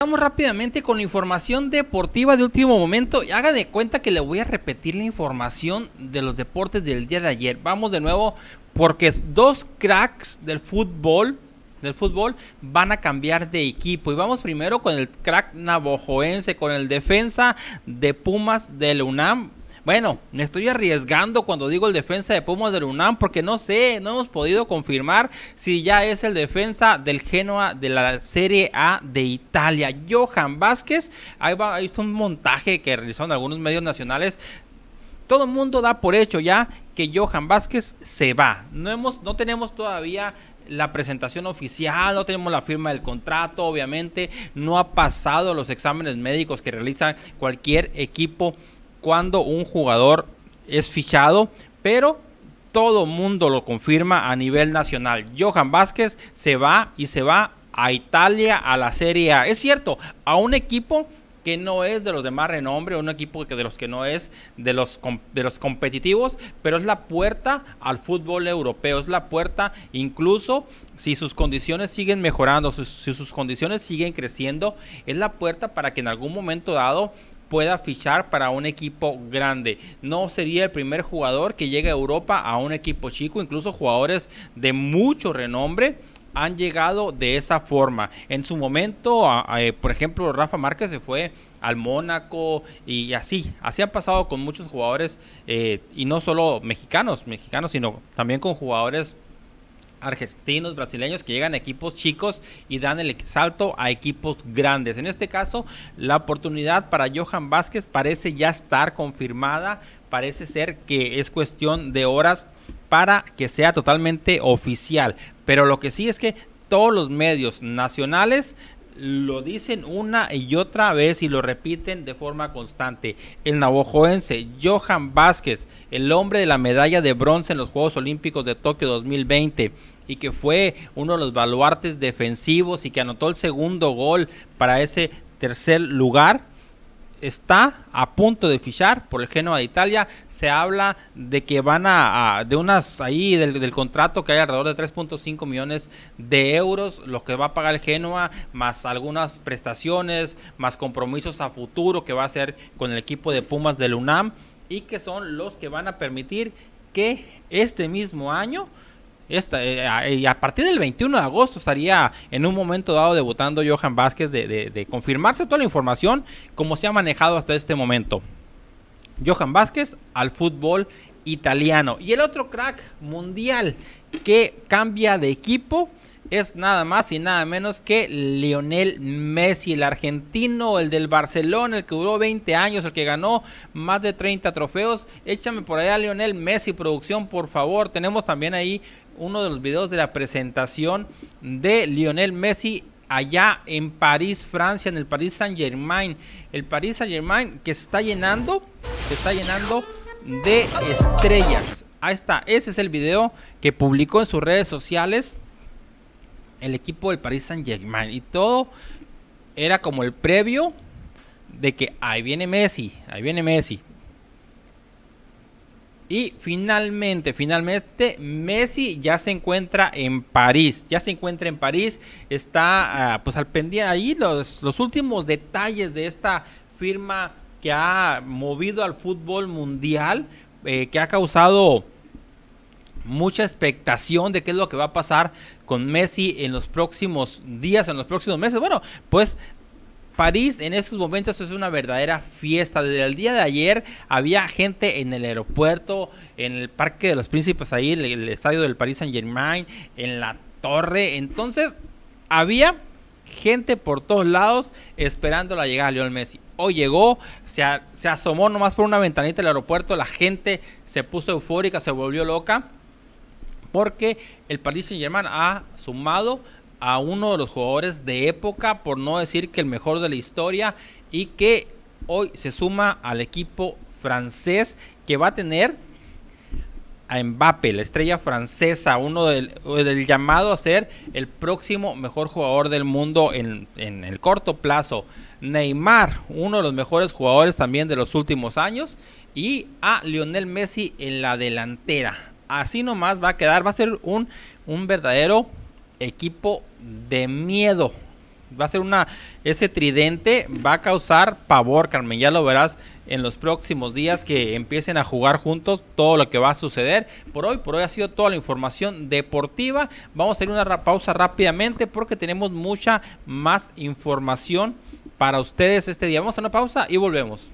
Vamos rápidamente con información deportiva de último momento y haga de cuenta que le voy a repetir la información de los deportes del día de ayer. Vamos de nuevo porque dos cracks del fútbol del fútbol van a cambiar de equipo y vamos primero con el crack navojoense con el defensa de Pumas del UNAM bueno, me estoy arriesgando cuando digo el defensa de Pumas del UNAM porque no sé, no hemos podido confirmar si ya es el defensa del Genoa de la Serie A de Italia. Johan Vázquez, ahí va, ahí está un montaje que realizaron algunos medios nacionales todo el mundo da por hecho ya que Johan Vázquez se va. No hemos, no tenemos todavía la presentación oficial, no tenemos la firma del contrato, obviamente, no ha pasado los exámenes médicos que realiza cualquier equipo cuando un jugador es fichado, pero todo mundo lo confirma a nivel nacional. Johan Vázquez se va y se va a Italia a la Serie A. Es cierto, a un equipo que no es de los de más renombre, un equipo que de los que no es de los, de los competitivos, pero es la puerta al fútbol europeo, es la puerta incluso si sus condiciones siguen mejorando, si sus condiciones siguen creciendo, es la puerta para que en algún momento dado pueda fichar para un equipo grande. No sería el primer jugador que llegue a Europa a un equipo chico, incluso jugadores de mucho renombre han llegado de esa forma. En su momento, eh, por ejemplo, Rafa Márquez se fue al Mónaco y así, así ha pasado con muchos jugadores eh, y no solo mexicanos, mexicanos, sino también con jugadores argentinos, brasileños que llegan a equipos chicos y dan el salto a equipos grandes. En este caso, la oportunidad para Johan Vázquez parece ya estar confirmada, parece ser que es cuestión de horas para que sea totalmente oficial. Pero lo que sí es que todos los medios nacionales lo dicen una y otra vez y lo repiten de forma constante. El navojoense Johan Vázquez, el hombre de la medalla de bronce en los Juegos Olímpicos de Tokio 2020 y que fue uno de los baluartes defensivos y que anotó el segundo gol para ese tercer lugar está a punto de fichar por el Genoa de Italia. Se habla de que van a, de unas ahí del, contrato que hay alrededor de 3.5 millones de euros, lo que va a pagar el Genoa, más algunas prestaciones, más compromisos a futuro que va a hacer con el equipo de Pumas del UNAM y que son los que van a permitir que este mismo año esta, eh, y a partir del 21 de agosto estaría en un momento dado debutando Johan Vázquez de, de, confirmarse toda la información como se ha manejado hasta este momento. Johan Vázquez al fútbol italiano. Y el otro crack mundial que cambia de equipo es nada más y nada menos que Lionel Messi, el argentino, el del Barcelona, el que duró 20 años, el que ganó más de 30 trofeos. Échame por allá Lionel Messi, producción, por favor. Tenemos también ahí uno de los videos de la presentación de Lionel Messi allá en París, Francia, en el Paris Saint Germain. El Paris Saint Germain que se está llenando, se está llenando de estrellas. Ahí está, ese es el video que publicó en sus redes sociales el equipo del Paris Saint Germain. Y todo era como el previo de que ahí viene Messi, ahí viene Messi. Y finalmente, finalmente, Messi ya se encuentra en París. Ya se encuentra en París. Está ah, pues al pendiente ahí los, los últimos detalles de esta firma que ha movido al fútbol mundial, eh, que ha causado mucha expectación de qué es lo que va a pasar con Messi en los próximos días, en los próximos meses. Bueno, pues París en estos momentos es una verdadera fiesta. Desde el día de ayer había gente en el aeropuerto, en el Parque de los Príncipes, ahí, el, el estadio del Paris Saint Germain, en la torre. Entonces, había gente por todos lados esperando la llegada de Lionel Messi. Hoy llegó, se, se asomó nomás por una ventanita del aeropuerto, la gente se puso eufórica, se volvió loca, porque el Paris Saint Germain ha sumado a uno de los jugadores de época, por no decir que el mejor de la historia, y que hoy se suma al equipo francés que va a tener a Mbappe, la estrella francesa, uno del, llamado a ser el próximo mejor jugador del mundo en, en, el corto plazo. Neymar, uno de los mejores jugadores también de los últimos años. Y a Lionel Messi en la delantera. Así nomás va a quedar, va a ser un, un verdadero equipo de miedo Va a ser una, ese tridente va a causar pavor, Carmen. Ya lo verás en los próximos días que empiecen a jugar juntos todo lo que va a suceder. Por hoy, por hoy ha sido toda la información deportiva. Vamos a tener una pausa rápidamente porque tenemos mucha más información para ustedes este día. Vamos a una pausa y volvemos.